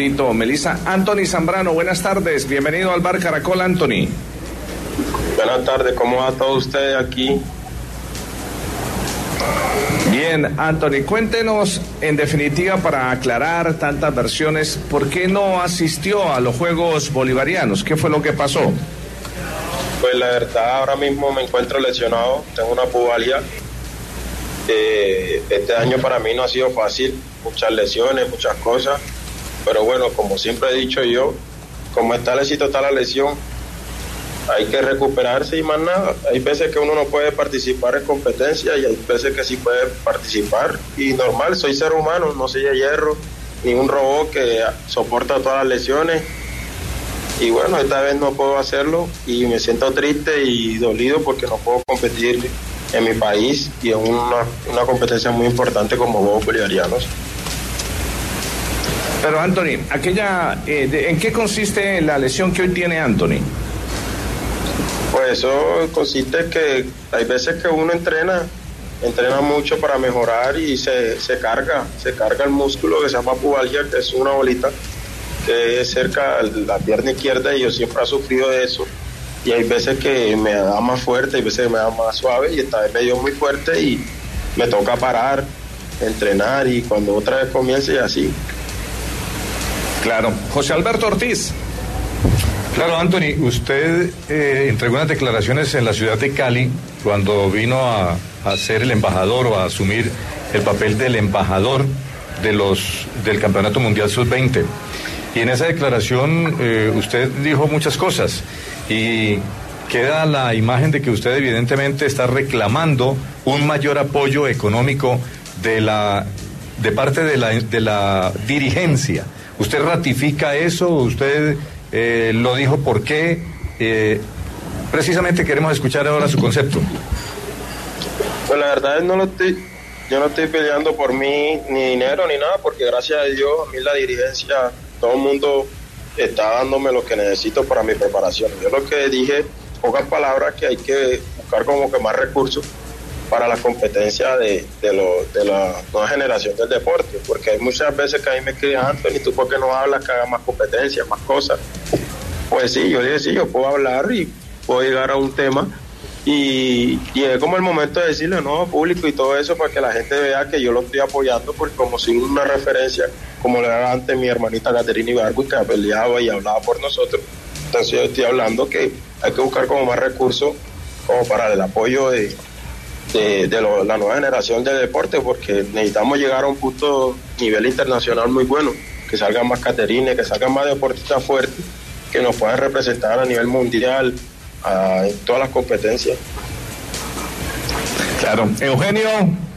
Dito, Melissa Anthony Zambrano, buenas tardes. Bienvenido al Bar Caracol, Anthony. Buenas tardes, ¿cómo va todo usted aquí? Bien, Anthony, cuéntenos en definitiva para aclarar tantas versiones, ¿por qué no asistió a los Juegos Bolivarianos? ¿Qué fue lo que pasó? Pues la verdad, ahora mismo me encuentro lesionado, tengo una pubalgia. Eh, este año para mí no ha sido fácil, muchas lesiones, muchas cosas, pero bueno, como siempre he dicho yo, como está el está la lesión, hay que recuperarse y más nada. Hay veces que uno no puede participar en competencia y hay veces que sí puede participar. Y normal, soy ser humano, no soy de hierro, ni un robot que soporta todas las lesiones. Y bueno, esta vez no puedo hacerlo y me siento triste y dolido porque no puedo competir en mi país y en una, una competencia muy importante como Juegos Bolivarianos. Pero Anthony, aquella, eh, ¿en qué consiste la lesión que hoy tiene Anthony? Pues eso consiste que hay veces que uno entrena, entrena mucho para mejorar y se, se carga, se carga el músculo que se llama pubalgia, que es una bolita que es cerca de la pierna izquierda y yo siempre he sufrido de eso. Y hay veces que me da más fuerte, hay veces que me da más suave y esta vez me dio muy fuerte y me toca parar, entrenar y cuando otra vez comience y así. Claro. José Alberto Ortiz. Claro, Anthony, usted eh, entregó unas declaraciones en la ciudad de Cali cuando vino a, ser el embajador o a asumir el papel del embajador de los, del Campeonato Mundial Sub-20. Y en esa declaración eh, usted dijo muchas cosas y queda la imagen de que usted evidentemente está reclamando un mayor apoyo económico de, la, de parte de la, de la dirigencia. ¿Usted ratifica eso? ¿Usted eh, lo dijo por qué? Eh, precisamente queremos escuchar ahora su concepto. Pues la verdad no lo estoy, yo no estoy peleando por mí ni dinero ni nada, porque gracias a Dios a mí la dirigencia, todo el mundo está dándome lo que necesito para mi preparación. Yo lo que dije, pocas palabras, que hay que buscar como que más recursos para la competencia de, de, lo, de la nueva generación del deporte, porque hay muchas veces que a mí me escriben, Anthony, ¿tú por qué no hablas que haga más competencia, más cosas? Pues sí, yo dije, sí, yo puedo hablar y puedo llegar a un tema y, es como el momento de decirle no público y todo eso para que la gente vea que yo lo estoy apoyando, porque como si una referencia, como le daba antes mi hermanita Caterina Ibargo, que peleaba y hablaba por nosotros, entonces yo estoy hablando que hay que buscar como más recursos como para el apoyo de, de, de lo, la nueva generación de deporte, porque necesitamos llegar a un punto nivel internacional muy bueno, que salgan más caterines, que salgan más deportistas fuertes, que nos puedan representar a nivel mundial, a, en todas las competencias. Claro. Eugenio.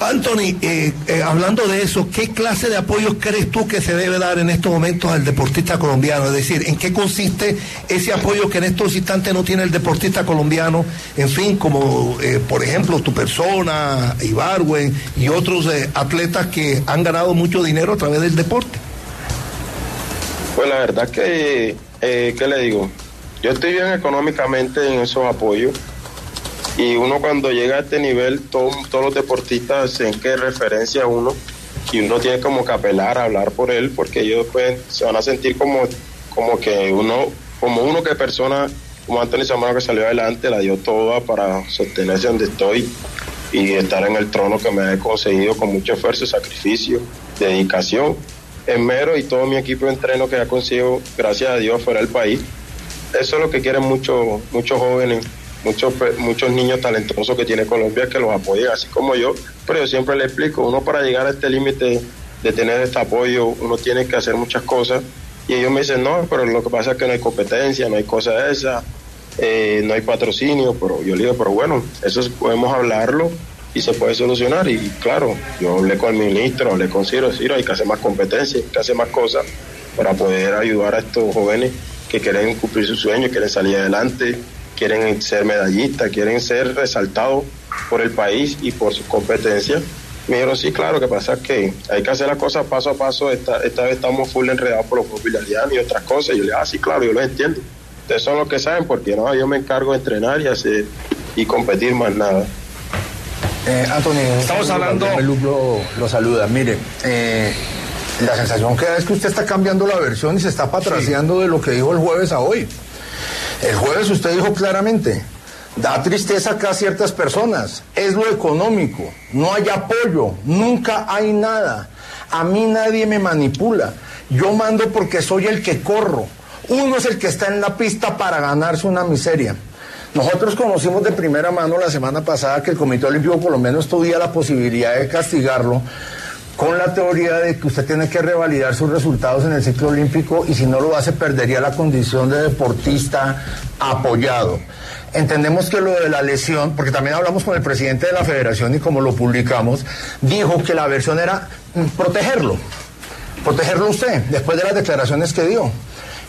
Anthony, eh, eh, hablando de eso, ¿qué clase de apoyo crees tú que se debe dar en estos momentos al deportista colombiano? Es decir, ¿en qué consiste ese apoyo que en estos instantes no tiene el deportista colombiano? En fin, como eh, por ejemplo tu persona, Ibarwen y otros eh, atletas que han ganado mucho dinero a través del deporte. Pues la verdad que, ¿qué le digo? Yo estoy bien económicamente en esos apoyos y uno cuando llega a este nivel, todo, todos los deportistas en qué referencia uno y uno tiene como que apelar, hablar por él, porque ellos pues, se van a sentir como, como que uno, como uno que persona, como Antonio Zamora que salió adelante, la dio toda para sostenerse donde estoy y estar en el trono que me he conseguido con mucho esfuerzo, sacrificio, dedicación. Mero y todo mi equipo de entreno que ha conseguido, gracias a Dios, fuera del país. Eso es lo que quieren muchos muchos jóvenes, muchos, muchos niños talentosos que tiene Colombia que los apoyen, así como yo. Pero yo siempre le explico, uno para llegar a este límite de tener este apoyo, uno tiene que hacer muchas cosas. Y ellos me dicen, no, pero lo que pasa es que no hay competencia, no hay cosa esa, eh, no hay patrocinio, pero yo le digo, pero bueno, eso podemos hablarlo y se puede solucionar. Y claro, yo hablé con el ministro, hablé con Ciro, Ciro, hay que hacer más competencia, hay que hacer más cosas para poder ayudar a estos jóvenes que quieren cumplir sus sueños, quieren salir adelante, quieren ser medallistas, quieren ser resaltados por el país y por sus competencias. Me dijeron, sí, claro, que pasa que hay que hacer las cosas paso a paso. Esta, esta vez estamos full enredados por los movilidad y otras cosas. Y yo le dije, ah, sí, claro, yo lo entiendo. Ustedes son los que saben, porque no, yo me encargo de entrenar y hacer y competir más nada. Eh, Anthony, estamos hablando. Lo, lo, saluda. Mire, eh, la sensación que da es que usted está cambiando la versión y se está patraciando de lo que dijo el jueves a hoy. El jueves usted dijo claramente, Da tristeza acá a ciertas personas. Es lo económico. No hay apoyo. Nunca hay nada. A mí nadie me manipula. Yo mando porque soy el que corro. Uno es el que está en la pista para ganarse una miseria. Nosotros conocimos de primera mano la semana pasada que el Comité Olímpico Colombiano estudia la posibilidad de castigarlo con la teoría de que usted tiene que revalidar sus resultados en el ciclo olímpico y si no lo hace perdería la condición de deportista apoyado. Entendemos que lo de la lesión, porque también hablamos con el presidente de la federación y como lo publicamos, dijo que la versión era mm, protegerlo, protegerlo usted, después de las declaraciones que dio.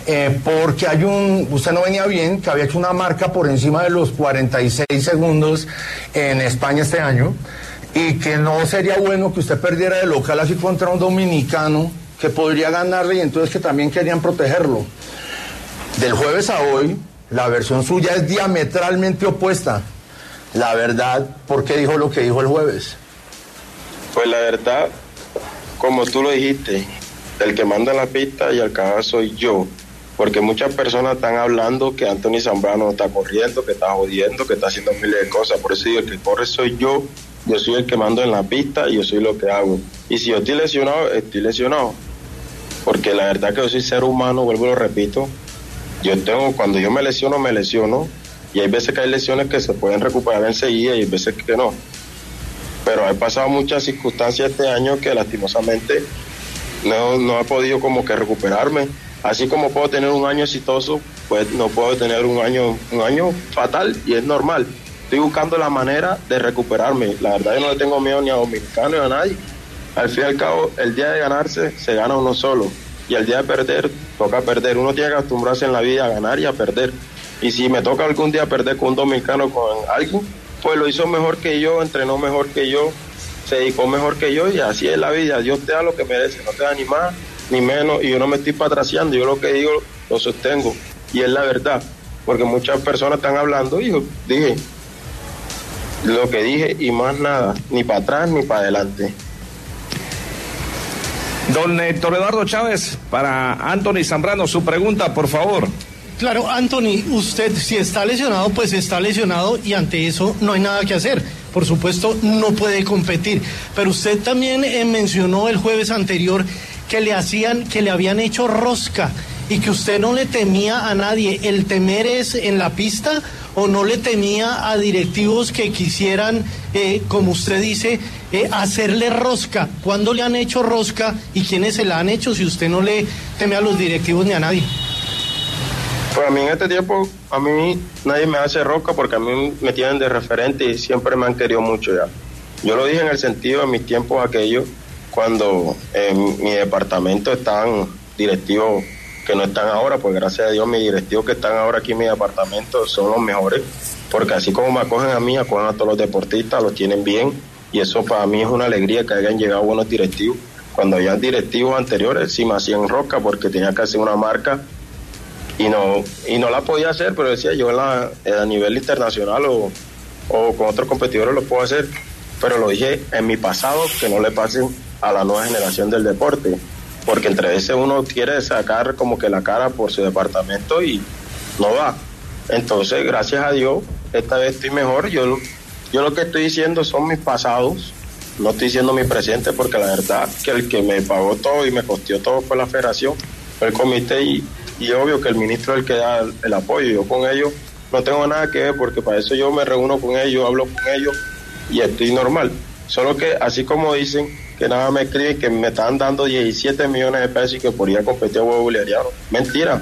Eh, porque hay un, usted no venía bien, que había hecho una marca por encima de los 46 segundos en España este año, y que no sería bueno que usted perdiera de local así contra un dominicano que podría ganarle y entonces que también querían protegerlo. Del jueves a hoy, la versión suya es diametralmente opuesta. La verdad, ¿por qué dijo lo que dijo el jueves? Pues la verdad, como tú lo dijiste, el que manda la pista y al cabo soy yo. Porque muchas personas están hablando que Anthony Zambrano está corriendo, que está jodiendo, que está haciendo miles de cosas. Por eso digo, el que corre soy yo. Yo soy el que mando en la pista y yo soy lo que hago. Y si yo estoy lesionado, estoy lesionado. Porque la verdad que yo soy ser humano, vuelvo y lo repito, yo tengo, cuando yo me lesiono, me lesiono. Y hay veces que hay lesiones que se pueden recuperar enseguida y hay veces que no. Pero he pasado muchas circunstancias este año que lastimosamente no, no he podido como que recuperarme. Así como puedo tener un año exitoso, pues no puedo tener un año, un año fatal y es normal. Estoy buscando la manera de recuperarme. La verdad yo no le tengo miedo ni a Dominicano ni a nadie. Al fin y al cabo, el día de ganarse se gana uno solo y el día de perder toca perder. Uno tiene que acostumbrarse en la vida a ganar y a perder. Y si me toca algún día perder con un dominicano, con alguien, pues lo hizo mejor que yo, entrenó mejor que yo, se dedicó mejor que yo y así es la vida. Dios te da lo que merece, no te da ni más ni menos y yo no me estoy patraciando, yo lo que digo lo sostengo y es la verdad, porque muchas personas están hablando y yo dije lo que dije y más nada, ni para atrás ni para adelante. Don Héctor Eduardo Chávez, para Anthony Zambrano, su pregunta, por favor. Claro, Anthony, usted si está lesionado, pues está lesionado y ante eso no hay nada que hacer. Por supuesto, no puede competir. Pero usted también eh, mencionó el jueves anterior que le hacían, que le habían hecho rosca y que usted no le temía a nadie. ¿El temer es en la pista o no le temía a directivos que quisieran, eh, como usted dice, eh, hacerle rosca? ¿Cuándo le han hecho rosca y quiénes se la han hecho si usted no le teme a los directivos ni a nadie? Pues a mí en este tiempo, a mí nadie me hace rosca porque a mí me tienen de referente y siempre me han querido mucho ya. Yo lo dije en el sentido de mis tiempos aquellos, cuando en mi departamento estaban directivos que no están ahora, pues gracias a Dios mis directivos que están ahora aquí en mi departamento son los mejores, porque así como me acogen a mí, acogen a todos los deportistas, los tienen bien, y eso para mí es una alegría que hayan llegado buenos directivos. Cuando había directivos anteriores sí me hacían roca porque tenía que hacer una marca y no y no la podía hacer, pero decía yo la, a nivel internacional o, o con otros competidores lo puedo hacer, pero lo dije en mi pasado que no le pasen a la nueva generación del deporte porque entre veces uno quiere sacar como que la cara por su departamento y no va. Entonces, gracias a Dios, esta vez estoy mejor. Yo, yo lo que estoy diciendo son mis pasados no estoy diciendo mi presidente porque la verdad que el que me pagó todo y me costeó todo fue la federación, fue el comité y, y obvio que el ministro es el que da el, apoyo. Yo con ellos no tengo nada que ver porque para eso yo me reúno con ellos, hablo con ellos y estoy normal. Solo que así como dicen que nada me escriben que me están dando 17 millones de pesos y que podría competir a huevo. Mentira.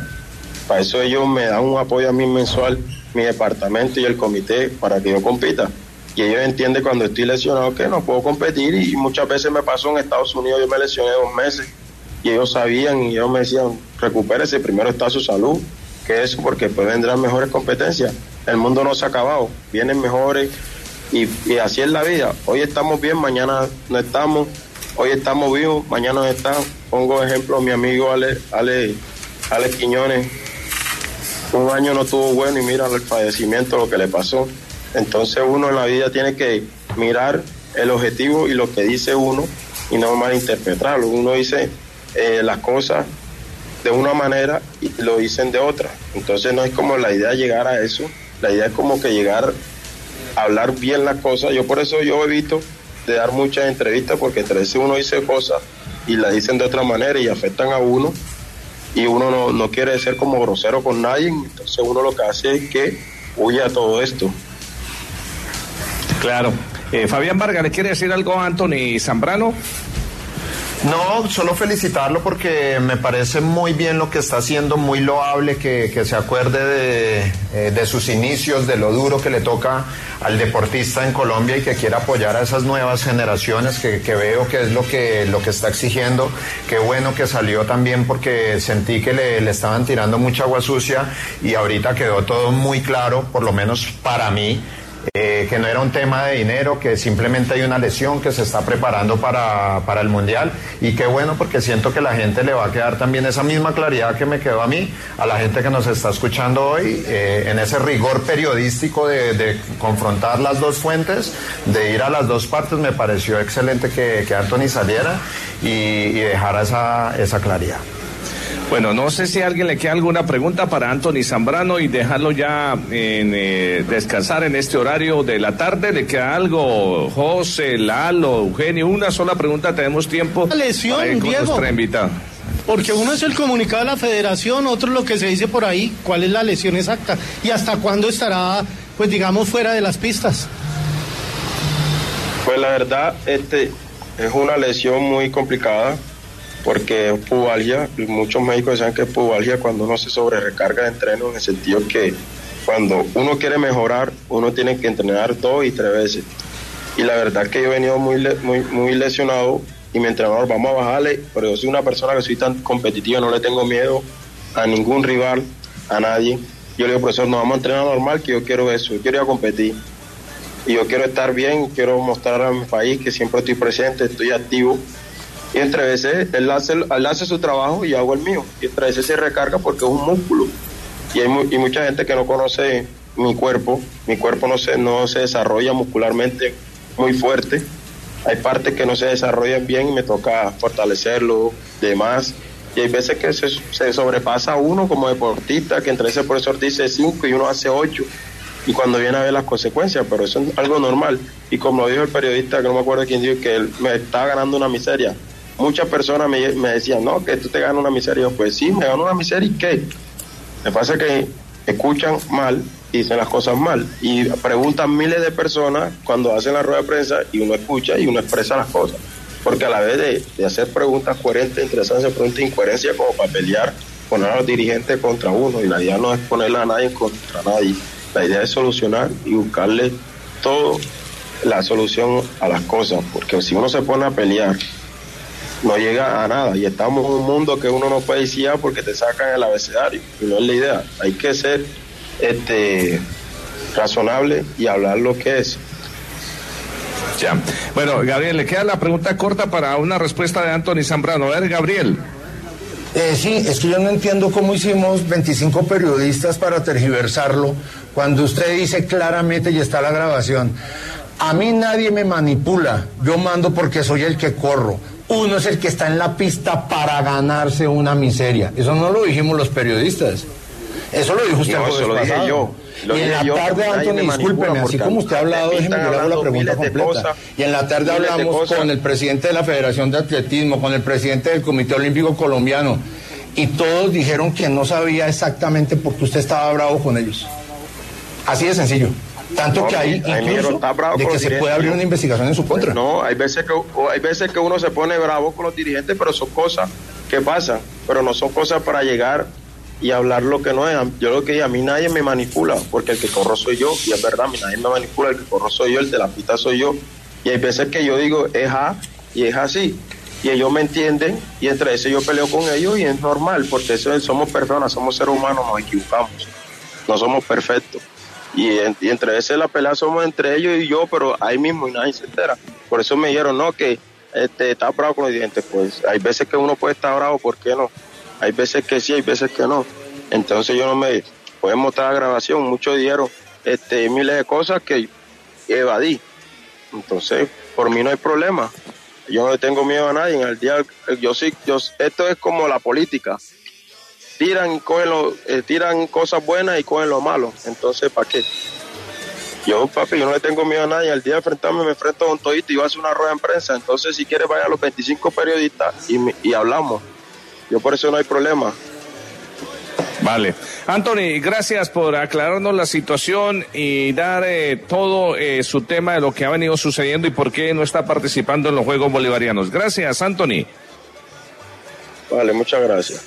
Para eso ellos me dan un apoyo a mí mensual, mi departamento y el comité para que yo compita y ellos entienden cuando estoy lesionado que no puedo competir y muchas veces me pasó en Estados Unidos, yo me lesioné dos meses y ellos sabían y ellos me decían, recupérese, primero está su salud, que es porque pues vendrán mejores competencias. El mundo no se ha acabado, vienen mejores y, así es la vida. Hoy estamos bien, mañana no estamos, hoy estamos vivos, mañana no estamos. Pongo ejemplo mi amigo Ale, Ale, Ale Quiñones, un año no tuvo bueno y mira el padecimiento, lo que le pasó. Entonces uno en la vida tiene que mirar el objetivo y lo que dice uno y no malinterpretarlo. Uno dice eh, las cosas de una manera y lo dicen de otra. Entonces no es como la idea llegar a eso, la idea es como que llegar a hablar bien las cosas. Yo por eso yo evito de dar muchas entrevistas porque entre veces uno dice cosas y las dicen de otra manera y afectan a uno y uno no, no quiere ser como grosero con nadie, entonces uno lo que hace es que huye a todo esto. Claro. Eh, Fabián Vargas, ¿le quiere decir algo a Anthony Zambrano? No, solo felicitarlo porque me parece muy bien lo que está haciendo, muy loable que, se acuerde eh, de, sus inicios, de lo duro que le toca al deportista en Colombia y que quiera apoyar a esas nuevas generaciones que, veo que es lo que, lo que está exigiendo. Qué bueno que salió también porque sentí que le, le estaban tirando mucha agua sucia y ahorita quedó todo muy claro, por lo menos para mí eh, que no era un tema de dinero, que simplemente hay una lesión que se está preparando para, para, el Mundial. Y qué bueno porque siento que la gente le va a quedar también esa misma claridad que me quedó a mí, a la gente que nos está escuchando hoy, eh, en ese rigor periodístico de, confrontar las dos fuentes, de ir a las dos partes. Me pareció excelente que, que Anthony saliera y, y dejara esa, esa claridad. Bueno, no sé si a alguien le queda alguna pregunta para Anthony Zambrano y dejarlo ya en, eh, descansar en este horario de la tarde. ¿Le queda algo, José, Lalo, Eugenio? Una sola pregunta, tenemos tiempo. lesión, Diego. Porque uno es el comunicado de la federación, otro lo que se dice por ahí, cuál es la lesión exacta y hasta cuándo estará, pues digamos, fuera de las pistas. Pues la verdad, este es una lesión muy complicada porque es pubalgia, muchos médicos decían que es pubalgia cuando uno se sobre recarga de entreno, en el sentido que cuando uno quiere mejorar, uno tiene que entrenar dos y tres veces. Y la verdad que yo he venido muy, muy, muy lesionado y mi entrenador, vamos a bajarle, pero yo soy una persona que soy tan competitiva, no le tengo miedo a ningún rival, a nadie. Yo le digo, profesor, no vamos a entrenar normal, que yo quiero eso, yo quiero ir a competir. Y yo quiero estar bien, quiero mostrar a mi país que siempre estoy presente, estoy activo y entre veces él hace, él hace su trabajo y hago el mío. Y entre veces se recarga porque es un músculo. Y hay y mucha gente que no conoce mi cuerpo. Mi cuerpo no se, no se desarrolla muscularmente muy fuerte. Hay partes que no se desarrollan bien y me toca fortalecerlo, demás. Y hay veces que se, sobrepasa uno como deportista, que entre ese profesor dice 5 y uno hace 8 y cuando viene a ver las consecuencias, pero eso es algo normal. Y como dijo el periodista, que no me acuerdo quién dijo, que él me estaba ganando una miseria muchas personas me, decían, no, que tú te ganas una miseria. pues sí, me gano una miseria y qué. Me pasa que escuchan mal y dicen las cosas mal. Y preguntan miles de personas cuando hacen la rueda de prensa y uno escucha y uno expresa las cosas. Porque a la vez de, hacer preguntas coherentes, interesantes, preguntas de incoherencia como para pelear, poner a los dirigentes contra uno. Y la idea no es ponerle a nadie contra nadie. La idea es solucionar y buscarle todo la solución a las cosas. Porque si uno se pone a pelear no llega a nada. Y estamos en un mundo que uno no puede decir porque te sacan el abecedario. Y no es la idea. Hay que ser este razonable y hablar lo que es. Ya. Bueno, Gabriel, le queda la pregunta corta para una respuesta de Anthony Zambrano. A ver, Gabriel. Eh, sí, es que yo no entiendo cómo hicimos 25 periodistas para tergiversarlo cuando usted dice claramente y está la grabación. A mí nadie me manipula, yo mando porque soy el que corro. Uno es el que está en la pista para ganarse una miseria. Eso no lo dijimos los periodistas. Eso lo dijo usted No, eso lo dije pasado. yo. Lo y en la yo, tarde, Anthony, discúlpeme, así como usted ha hablado, me déjeme que le hago la pregunta completa. cosas, y en la tarde hablamos con el presidente de la Federación de Atletismo, con el presidente del Comité Olímpico Colombiano, y todos dijeron que no sabía exactamente por qué usted estaba bravo con ellos. Así de sencillo. Tanto No, que hay incluso está bravo de que se puede abrir una investigación en su contra. No, hay veces que hay veces que uno se pone bravo con los dirigentes, pero son cosas que pasan, pero no son cosas para llegar y hablar lo que no es. Yo lo que dije, a mí nadie me manipula, porque el que corro soy yo, y es verdad, a mí nadie me manipula, el que corro soy yo, el de la pista soy yo. Y hay veces que yo digo, es A y es así. Y ellos me entienden, y entre eso yo peleo con ellos, y es normal, porque eso es- somos personas, somos seres humanos, nos equivocamos, no somos perfectos. Y, en- y entre veces la pelea somos entre ellos y yo, pero ahí mismo y nadie se entera. Por eso me dijeron, no, que este, está bravo con los dientes. Pues hay veces que uno puede estar bravo, ¿por qué no? Hay veces que sí, hay veces que no. Entonces yo no me... Pueden mostrar la grabación, muchos dijeron este, miles de cosas que evadí. Entonces, por mí no hay problema. Yo no tengo miedo a nadie. En el día, yo sí, yo, esto es como la política tiran y cogen lo- eh, tiran cosas buenas y cogen lo malo. Entonces, ¿para qué? Yo, papi, yo no le tengo miedo a nadie. Al día de enfrentarme me enfrento con todito y voy a hacer una rueda en prensa. Entonces, si quieres, vaya a los 25 periodistas y, y hablamos. Yo por eso no hay problema. Vale. Anthony, gracias por aclararnos la situación y dar eh, todo eh, su tema de lo que ha venido sucediendo y por qué no está participando en los Juegos Bolivarianos. Gracias, Anthony. Vale, muchas gracias.